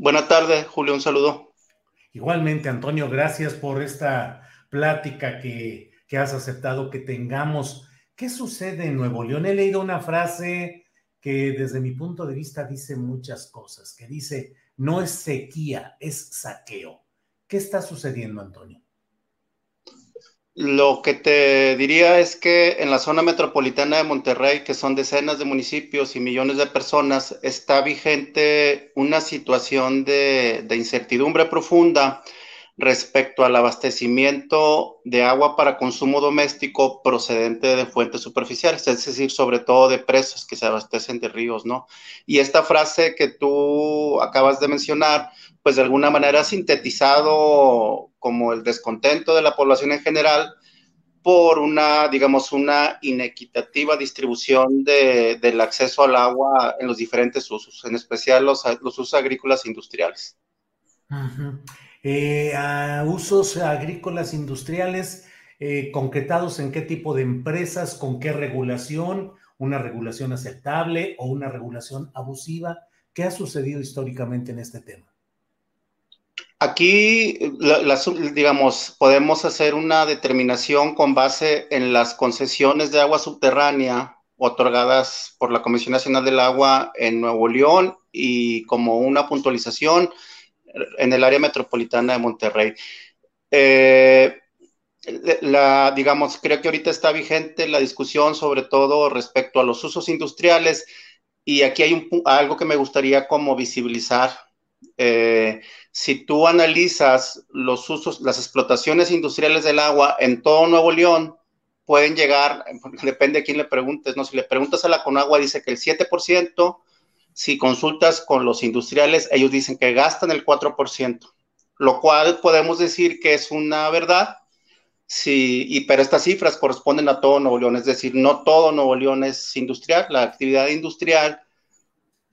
Buenas tardes, Julio, un saludo. Igualmente, Antonio, gracias por esta plática que, que, has aceptado que tengamos. ¿Qué sucede en Nuevo León? He leído una frase que desde mi punto de vista dice muchas cosas, que dice, no es sequía, es saqueo. ¿Qué está sucediendo, Antonio? Lo que te diría es que en la zona metropolitana de Monterrey, que son decenas de municipios y millones de personas, está vigente una situación de, incertidumbre profunda respecto al abastecimiento de agua para consumo doméstico procedente de fuentes superficiales, es decir, sobre todo de presas que se abastecen de ríos, ¿no? Y esta frase que tú acabas de mencionar, pues de alguna manera ha sintetizado como el descontento de la población en general por una, digamos, una inequitativa distribución del acceso al agua en los diferentes usos, en especial los, usos agrícolas industriales. Eh, usos agrícolas industriales eh, concretados en qué tipo de empresas, con qué regulación, una regulación aceptable o una regulación abusiva. ¿Qué ha sucedido históricamente en este tema? Aquí, digamos, podemos hacer una determinación con base en las concesiones de agua subterránea otorgadas por la Comisión Nacional del Agua en Nuevo León y como una puntualización en el área metropolitana de Monterrey. Eh, la, digamos, creo que ahorita está vigente la discusión sobre todo respecto a los usos industriales y aquí hay un, algo que me gustaría como visibilizar. Eh, si tú analizas los usos, las explotaciones industriales del agua en todo Nuevo León, pueden llegar, depende de quién le preguntes, ¿no? Si le preguntas a la Conagua, dice que el 7%, si consultas con los industriales, ellos dicen que gastan el 4%, lo cual podemos decir que es una verdad, sí, y, pero estas cifras corresponden a todo Nuevo León, es decir, no todo Nuevo León es industrial, la actividad industrial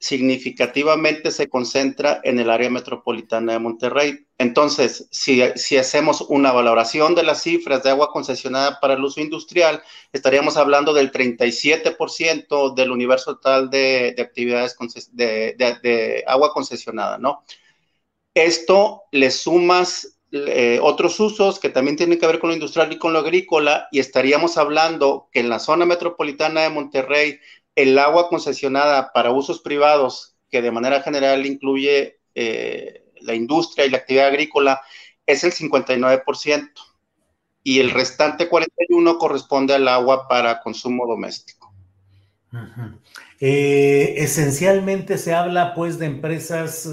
significativamente se concentra en el área metropolitana de Monterrey. Entonces, si, hacemos una valoración de las cifras de agua concesionada para el uso industrial, estaríamos hablando del 37% del universo total de, actividades de, agua concesionada, ¿no? Esto le sumas eh, otros usos que también tienen que ver con lo industrial y con lo agrícola, y estaríamos hablando que en la zona metropolitana de Monterrey el agua concesionada para usos privados, que de manera general incluye eh, la industria y la actividad agrícola, es el 59%. Y el restante 41% corresponde al agua para consumo doméstico. Eh, esencialmente se habla pues de empresas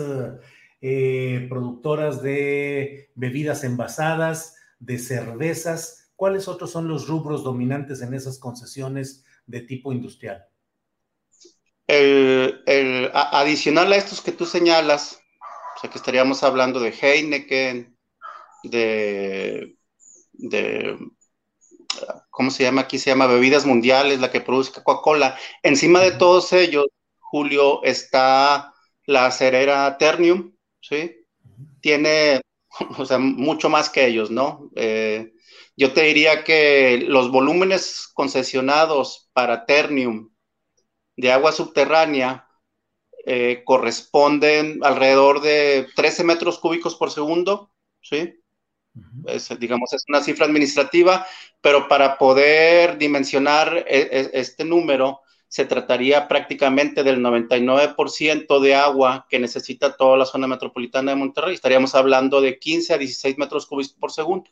eh, productoras de bebidas envasadas, de cervezas. ¿Cuáles otros son los rubros dominantes en esas concesiones de tipo industrial? El, adicional a estos que tú señalas, o sea que estaríamos hablando de Heineken, de, de, ¿cómo se llama? Aquí se llama Bebidas Mundiales, la que produce Coca-Cola. Encima de todos ellos, Julio, está la cerera Ternium, ¿sí? Tiene, o sea, mucho más que ellos, ¿no? Eh, yo te diría que los volúmenes concesionados para Ternium de agua subterránea eh, corresponden alrededor de 13 metros cúbicos por segundo, ¿sí? digamos, es una cifra administrativa, pero para poder dimensionar e, e, este número, se trataría prácticamente del 99% de agua que necesita toda la zona metropolitana de Monterrey. Estaríamos hablando de 15 a 16 metros cúbicos por segundo.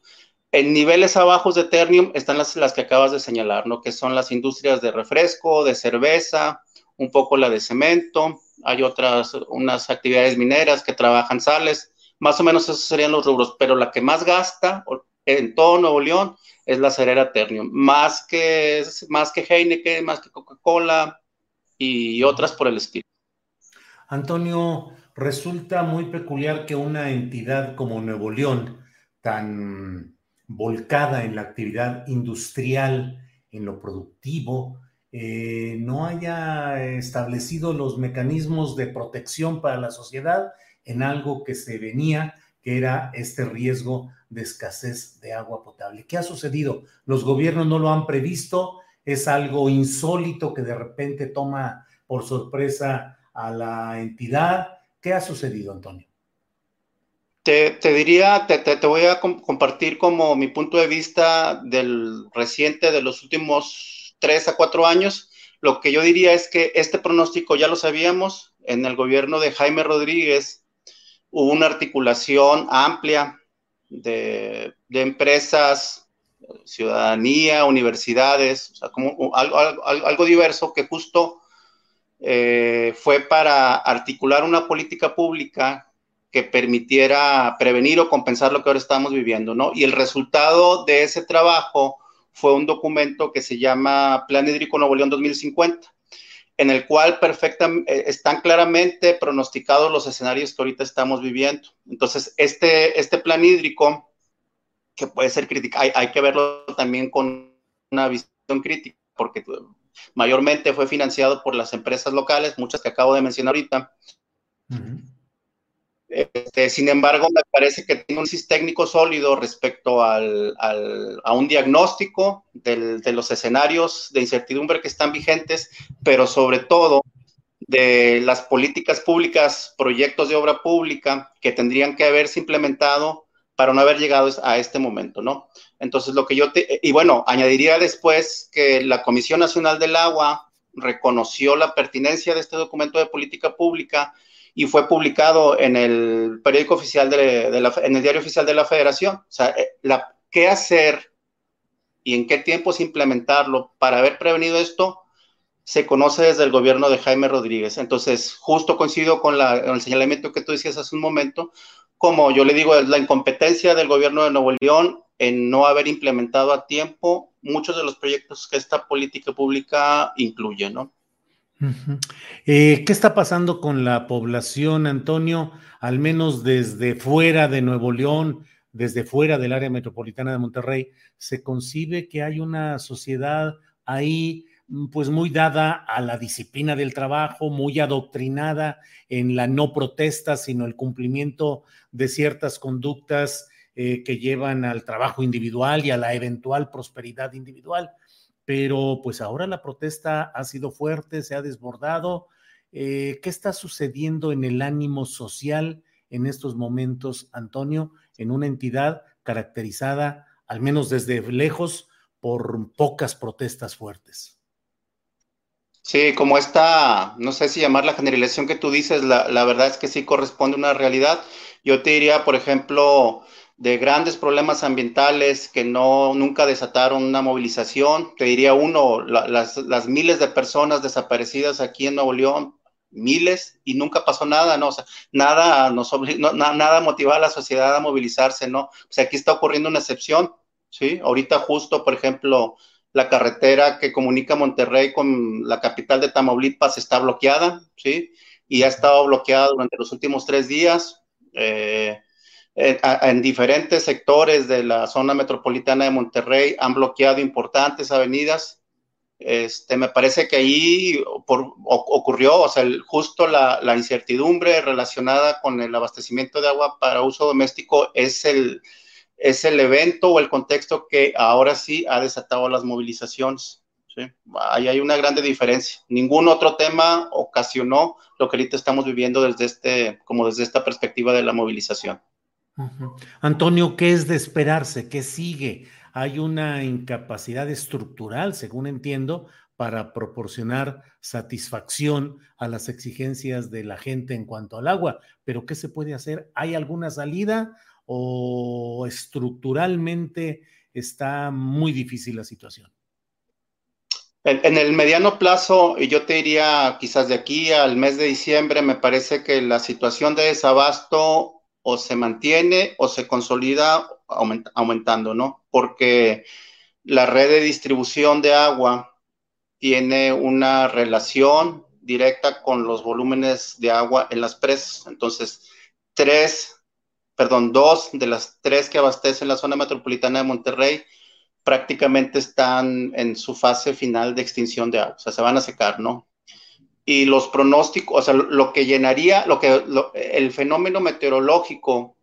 En niveles abajos de Ternium están las, las que acabas de señalar, ¿no? Que son las industrias de refresco, de cerveza, un poco la de cemento, hay otras, unas actividades mineras que trabajan sales, más o menos esos serían los rubros, pero la que más gasta en todo Nuevo León es la cerera Ternium, más que, más que Heineken, más que Coca-Cola y otras por el estilo. Antonio, resulta muy peculiar que una entidad como Nuevo León, tan volcada en la actividad industrial, en lo productivo, eh, no haya establecido los mecanismos de protección para la sociedad en algo que se venía, que era este riesgo de escasez de agua potable. ¿Qué ha sucedido? ¿Los gobiernos no lo han previsto? ¿Es algo insólito que de repente toma por sorpresa a la entidad? ¿Qué ha sucedido, Antonio? Te, diría, te, te, voy a compartir como mi punto de vista del reciente, de los últimos tres a cuatro años. Lo que yo diría es que este pronóstico ya lo sabíamos. En el gobierno de Jaime Rodríguez hubo una articulación amplia de, empresas, ciudadanía, universidades, o sea, algo, diverso que justo eh, fue para articular una política pública que permitiera prevenir o compensar lo que ahora estamos viviendo, ¿no? Y el resultado de ese trabajo fue un documento que se llama Plan Hídrico Nuevo León 2050, en el cual perfectamente eh, están claramente pronosticados los escenarios que ahorita estamos viviendo. Entonces, este, este plan hídrico, que puede ser crítica, hay, que verlo también con una visión crítica, porque mayormente fue financiado por las empresas locales, muchas que acabo de mencionar ahorita. Este, sin embargo, me parece que tiene un sistema técnico sólido respecto al, a un diagnóstico de los escenarios de incertidumbre que están vigentes, pero sobre todo de las políticas públicas, proyectos de obra pública que tendrían que haberse implementado para no haber llegado a este momento, ¿no? Entonces, lo que yo te, y bueno, añadiría después que la Comisión Nacional del Agua reconoció la pertinencia de este documento de política pública y fue publicado en el periódico oficial de, en el diario oficial de la Federación. O sea, eh, qué hacer y en qué tiempos implementarlo para haber prevenido esto se conoce desde el gobierno de Jaime Rodríguez. Entonces, justo coincido con, la, el señalamiento que tú decías hace un momento, como yo le digo, la incompetencia del gobierno de Nuevo León en no haber implementado a tiempo muchos de los proyectos que esta política pública incluye, ¿no? Eh, ¿Qué está pasando con la población, Antonio? Al menos desde fuera de Nuevo León, desde fuera del área metropolitana de Monterrey, se concibe que hay una sociedad ahí mm, pues muy dada a la disciplina del trabajo, muy adoctrinada en la no protesta, sino el cumplimiento de ciertas conductas eh, que llevan al trabajo individual y a la eventual prosperidad individual pero pues ahora la protesta ha sido fuerte, se ha desbordado. Eh, ¿Qué está sucediendo en el ánimo social en estos momentos, Antonio, en una entidad caracterizada, al menos desde lejos, por pocas protestas fuertes? Sí, como esta, no sé si llamar la generalización que tú dices, la, la verdad es que sí corresponde a una realidad. Yo te diría, por ejemplo, de grandes problemas ambientales que no nunca desataron una movilización. Te diría uno, las, miles de personas desaparecidas aquí en Nuevo León, miles, y nunca pasó nada, ¿no? Nada nos no, nada motivaba a la sociedad a movilizarse, ¿no? O sea, aquí está ocurriendo una excepción, ¿sí? Ahorita justo, por ejemplo, la carretera que comunica Monterrey con la capital de Tamaulipas está bloqueada, ¿sí? Y ha estado bloqueada durante los últimos tres días. Eh, en, diferentes sectores de la zona metropolitana de Monterrey han bloqueado importantes avenidas. Este, me parece que ahí ocurrió, o sea, justo la, incertidumbre relacionada con el abastecimiento de agua para uso doméstico es el, es el evento o el contexto que ahora sí ha desatado las movilizaciones. Ahí hay una grande diferencia. Ningún otro tema ocasionó lo que ahorita estamos viviendo desde este, como desde esta perspectiva de la movilización. Antonio, ¿qué es de esperarse? ¿Qué sigue? Hay una incapacidad estructural, según entiendo, para proporcionar satisfacción a las exigencias de la gente en cuanto al agua. Pero ¿qué se puede hacer? ¿Hay alguna salida o estructuralmente está muy difícil la situación? En, el mediano plazo, y yo te diría quizás de aquí al mes de diciembre, me parece que la situación de desabasto o se mantiene o se consolida aumentando, ¿no? Porque la red de distribución de agua tiene una relación directa con los volúmenes de agua en las presas. Entonces, tres, perdón, dos de las tres que abastecen la zona metropolitana de Monterrey prácticamente están en su fase final de extinción de agua, o sea, se van a secar, ¿no? Y los pronósticos, o sea, lo que llenaría, lo que, el fenómeno meteorológico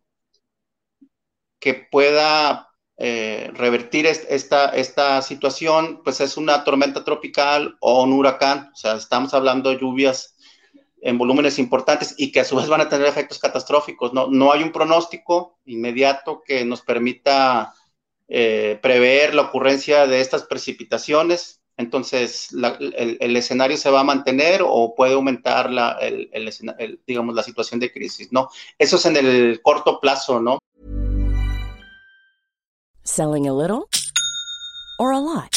que pueda eh, revertir esta, esta situación, pues es una tormenta tropical o un huracán, o sea, estamos hablando de lluvias en volúmenes importantes y que a su vez van a tener efectos catastróficos, ¿no? No hay un pronóstico inmediato que nos permita eh, prever la ocurrencia de estas precipitaciones. Entonces, el, escenario se va a mantener o puede aumentar la, digamos, la situación de crisis, ¿no? Eso es en el corto plazo, ¿no? Selling a little or a lot?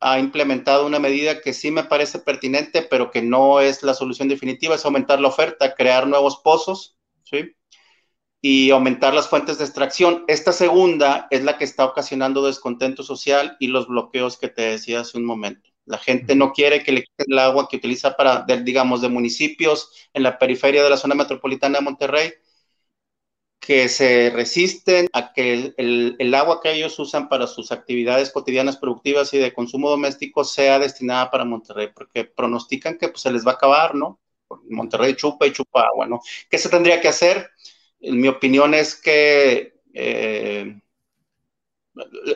ha implementado una medida que sí me parece pertinente, pero que no es la solución definitiva, es aumentar la oferta, crear nuevos pozos, ¿sí? Y aumentar las fuentes de extracción. Esta segunda es la que está ocasionando descontento social y los bloqueos que te decía hace un momento. La gente no quiere que le quiten el agua que utiliza para, digamos, de municipios en la periferia de la zona metropolitana de Monterrey, que se resisten a que el, agua que ellos usan para sus actividades cotidianas productivas y de consumo doméstico sea destinada para Monterrey, porque pronostican que pues, se les va a acabar, ¿no? Monterrey chupa y chupa agua, ¿no? ¿Qué se tendría que hacer? En mi opinión es que eh,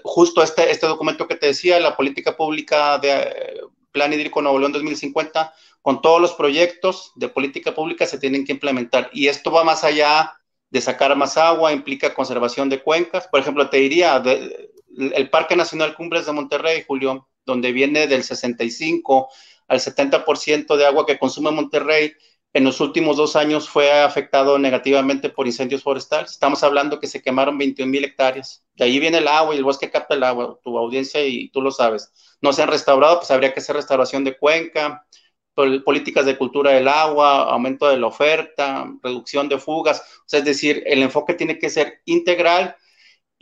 justo este, este documento que te decía, la política pública de eh, Plan Hídrico Nuevo León 2050, con todos los proyectos de política pública se tienen que implementar. Y esto va más allá de sacar más agua, implica conservación de cuencas. Por ejemplo, te diría, el Parque Nacional Cumbres de Monterrey, Julio, donde viene del 65 al 70% de agua que consume Monterrey, en los últimos dos años fue afectado negativamente por incendios forestales. Estamos hablando que se quemaron 21 mil hectáreas. De ahí viene el agua y el bosque capta el agua, tu audiencia y tú lo sabes. No se han restaurado, pues habría que hacer restauración de cuenca, políticas de cultura del agua, aumento de la oferta, reducción de fugas. O sea, es decir, el enfoque tiene que ser integral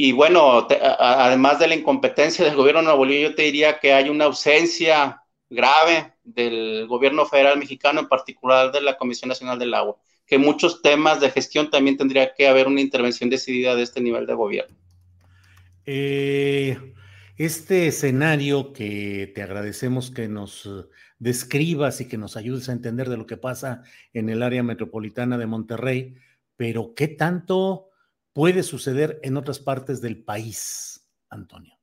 y bueno, además de la incompetencia del gobierno de Nuevo León, yo te diría que hay una ausencia grave del gobierno federal mexicano, en particular de la Comisión Nacional del Agua, que muchos temas de gestión también tendría que haber una intervención decidida de este nivel de gobierno. Eh, este escenario que te agradecemos que nos describas y que nos ayudes a entender de lo que pasa en el área metropolitana de Monterrey, pero ¿qué tanto puede suceder en otras partes del país, Antonio?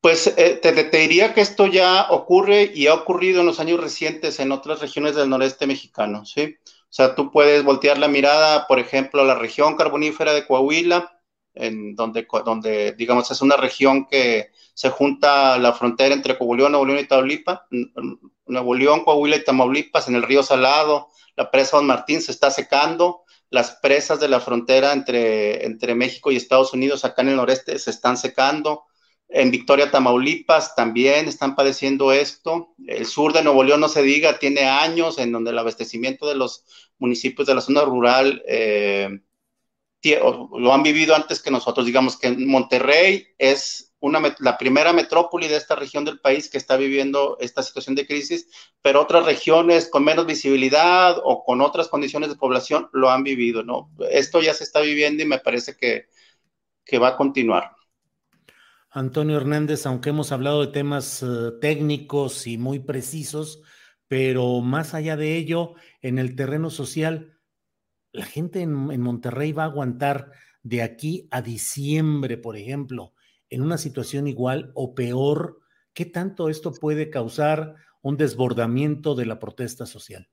Pues eh, te, te, diría que esto ya ocurre y ha ocurrido en los años recientes en otras regiones del noreste mexicano, ¿sí? O sea, tú puedes voltear la mirada, por ejemplo, a la región carbonífera de Coahuila, en donde, donde, digamos, es una región que se junta la frontera entre Coahuila, Nuevo León y Tamaulipas, Nuevo León, Coahuila y Tamaulipas, en el río Salado, la presa Don Martín se está secando, las presas de la frontera entre, entre México y Estados Unidos acá en el noreste se están secando, en Victoria, Tamaulipas también están padeciendo esto. El sur de Nuevo León, no se diga, tiene años en donde el abastecimiento de los municipios de la zona rural eh, lo han vivido antes que nosotros. Digamos que Monterrey es una, la primera metrópoli de esta región del país que está viviendo esta situación de crisis, pero otras regiones con menos visibilidad o con otras condiciones de población lo han vivido, ¿no? Esto ya se está viviendo y me parece que, que va a continuar. Antonio Hernández, aunque hemos hablado de temas uh, técnicos y muy precisos, pero más allá de ello, en el terreno social, la gente en, Monterrey va a aguantar de aquí a diciembre, por ejemplo, en una situación igual o peor. ¿Qué tanto esto puede causar un desbordamiento de la protesta social?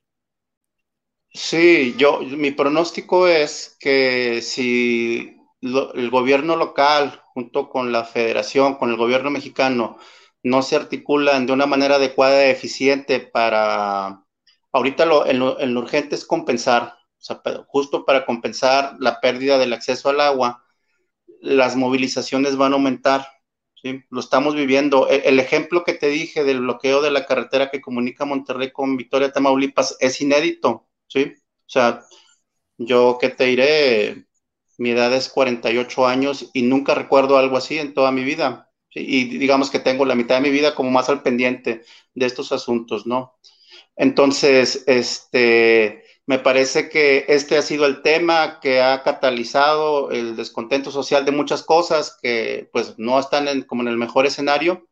Sí, yo, mi pronóstico es que si el gobierno local junto con la federación, con el gobierno mexicano, no se articulan de una manera adecuada y eficiente para, ahorita lo, en lo, en lo urgente es compensar, sea, justo para compensar la pérdida del acceso al agua, las movilizaciones van a aumentar, ¿sí? Lo estamos viviendo. El, el, ejemplo que te dije del bloqueo de la carretera que comunica Monterrey con Victoria, Tamaulipas, es inédito, ¿sí? O sea, yo qué te diré, mi edad es 48 años y nunca recuerdo algo así en toda mi vida. Y digamos que tengo la mitad de mi vida como más al pendiente de estos asuntos, ¿no? Entonces, este, me parece que este ha sido el tema que ha catalizado el descontento social de muchas cosas que pues no están en, como en el mejor escenario.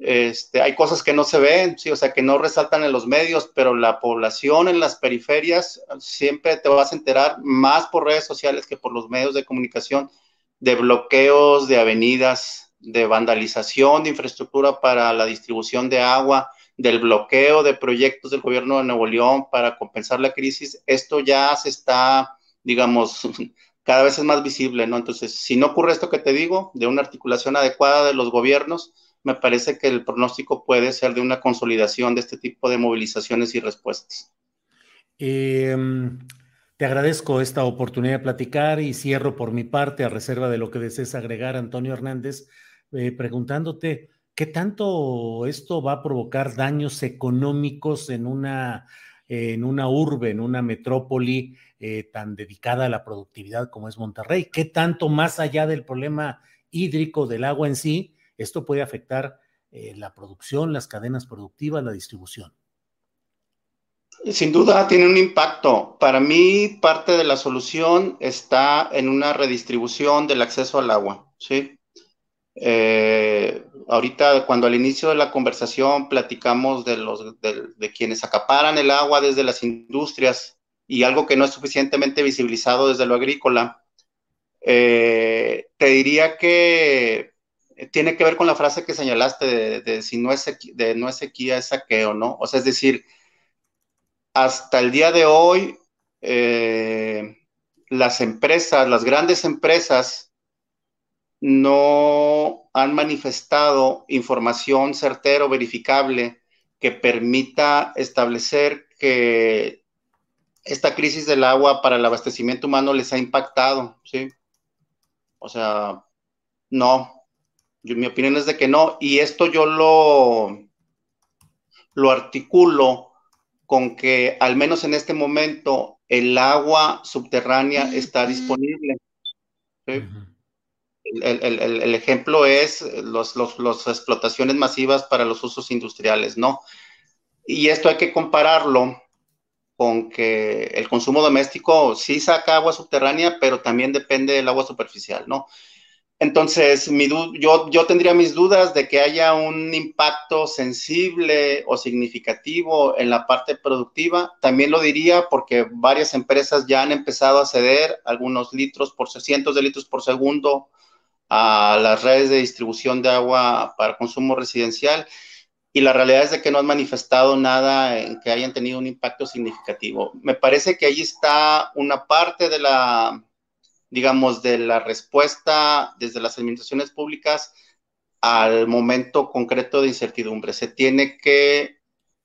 Este, hay cosas que no se ven, sí, o sea, que no resaltan en los medios, pero la población en las periferias siempre te vas a enterar más por redes sociales que por los medios de comunicación de bloqueos de avenidas, de vandalización de infraestructura para la distribución de agua, del bloqueo de proyectos del gobierno de Nuevo León para compensar la crisis. Esto ya se está, digamos, cada vez es más visible, ¿no? Entonces, si no ocurre esto que te digo, de una articulación adecuada de los gobiernos, me parece que el pronóstico puede ser de una consolidación de este tipo de movilizaciones y respuestas. Eh, te agradezco esta oportunidad de platicar y cierro por mi parte, a reserva de lo que desees agregar, Antonio Hernández, eh, preguntándote qué tanto esto va a provocar daños económicos en una, en una urbe, en una metrópoli eh, tan dedicada a la productividad como es Monterrey. ¿Qué tanto más allá del problema hídrico del agua en sí? esto puede afectar eh, la producción, las cadenas productivas, la distribución. Sin duda tiene un impacto. Para mí, parte de la solución está en una redistribución del acceso al agua. ¿sí? Eh, ahorita, cuando al inicio de la conversación platicamos de, los, de, quienes acaparan el agua desde las industrias y algo que no es suficientemente visibilizado desde lo agrícola, eh, te diría que tiene que ver con la frase que señalaste de, de si no es, sequía, de no es sequía, es saqueo, ¿no? O sea, es decir, hasta el día de hoy, eh, las empresas, las grandes empresas, no han manifestado información certera o verificable que permita establecer que esta crisis del agua para el abastecimiento humano les ha impactado, ¿sí? O sea, no, yo, mi opinión es de que no, y esto yo lo, lo articulo con que al menos en este momento el agua subterránea está disponible. ¿sí? Uh -huh. El, el, el, ejemplo es las los, los explotaciones masivas para los usos industriales, ¿no? Y esto hay que compararlo con que el consumo doméstico sí saca agua subterránea, pero también depende del agua superficial, ¿no? Entonces, mi yo, yo tendría mis dudas de que haya un impacto sensible o significativo en la parte productiva. También lo diría porque varias empresas ya han empezado a ceder algunos litros por cientos de litros por segundo a las redes de distribución de agua para consumo residencial y la realidad es de que no han manifestado nada en que hayan tenido un impacto significativo. Me parece que ahí está una parte de la, digamos, de la respuesta desde las administraciones públicas al momento concreto de incertidumbre. Se tiene que,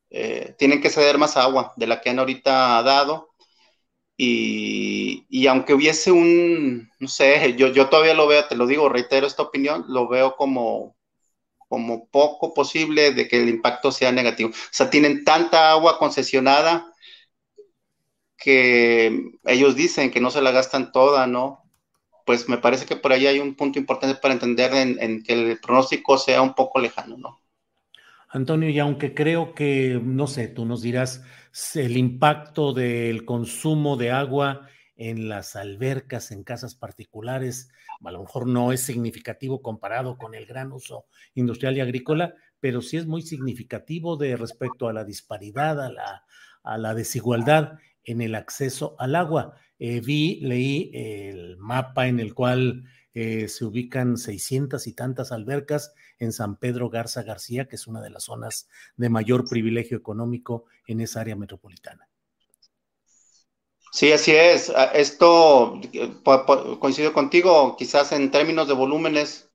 eh, tienen que ceder más agua de la que han ahorita dado. Y, aunque hubiese un, no sé, yo, yo todavía lo veo, te lo digo, reitero esta opinión, lo veo como como poco posible de que el impacto sea negativo. O sea, tienen tanta agua concesionada que ellos dicen que no se la gastan toda, ¿no? Pues me parece que por ahí hay un punto importante para entender en, que el pronóstico sea un poco lejano, ¿no? Antonio, y aunque creo que, no sé, tú nos dirás el impacto del consumo de agua en las albercas, en casas particulares, a lo mejor no es significativo comparado con el gran uso industrial y agrícola, pero sí es muy significativo de respecto a la disparidad, a la, a la desigualdad en el acceso al agua. Eh, vi, leí el mapa en el cual eh, se ubican 600 y tantas albercas en San Pedro Garza García, que es una de las zonas de mayor privilegio económico en esa área metropolitana. Sí, así es. Ah, esto coincido contigo, quizás en términos de volúmenes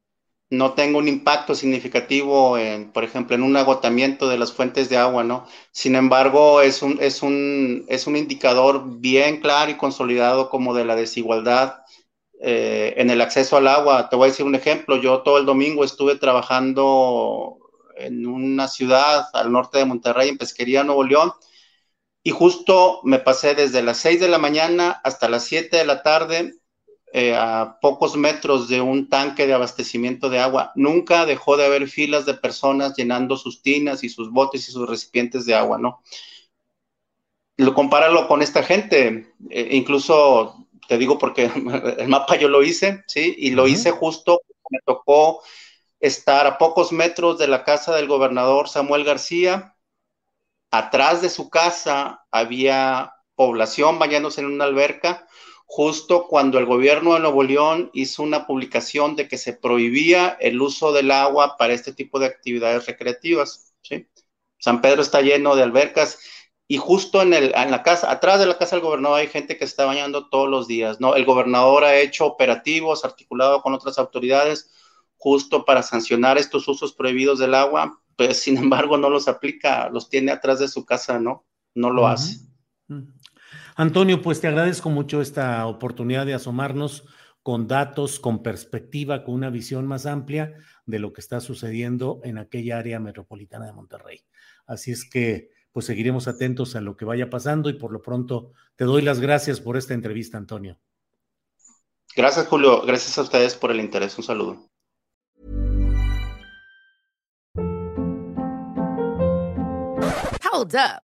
no tenga un impacto significativo en, por ejemplo, en un agotamiento de las fuentes de agua, ¿no? Sin embargo, es un, es un, es un indicador bien claro y consolidado como de la desigualdad eh, en el acceso al agua. Te voy a decir un ejemplo. Yo todo el domingo estuve trabajando en una ciudad al norte de Monterrey, en Pesquería, Nuevo León, y justo me pasé desde las 6 de la mañana hasta las 7 de la tarde eh, a pocos metros de un tanque de abastecimiento de agua. Nunca dejó de haber filas de personas llenando sus tinas y sus botes y sus recipientes de agua, ¿no? Lo compáralo con esta gente, eh, incluso te digo porque el mapa yo lo hice, ¿sí? Y lo hice justo, me tocó estar a pocos metros de la casa del gobernador Samuel García, atrás de su casa había población bañándose en una alberca, justo cuando el gobierno de Nuevo León hizo una publicación de que se prohibía el uso del agua para este tipo de actividades recreativas. San Pedro está lleno de albercas y justo en, el, en la casa, atrás de la casa del gobernador hay gente que se está bañando todos los días, ¿no? El gobernador ha hecho operativos articulado con otras autoridades justo para sancionar estos usos prohibidos del agua, pues sin embargo no los aplica, los tiene atrás de su casa, ¿no? No lo hace. Antonio, pues te agradezco mucho esta oportunidad de asomarnos con datos, con perspectiva, con una visión más amplia de lo que está sucediendo en aquella área metropolitana de Monterrey. Así es que, pues seguiremos atentos a lo que vaya pasando y por lo pronto te doy las gracias por esta entrevista, Antonio. Gracias, Julio. Gracias a ustedes por el interés. Un saludo. Hold up.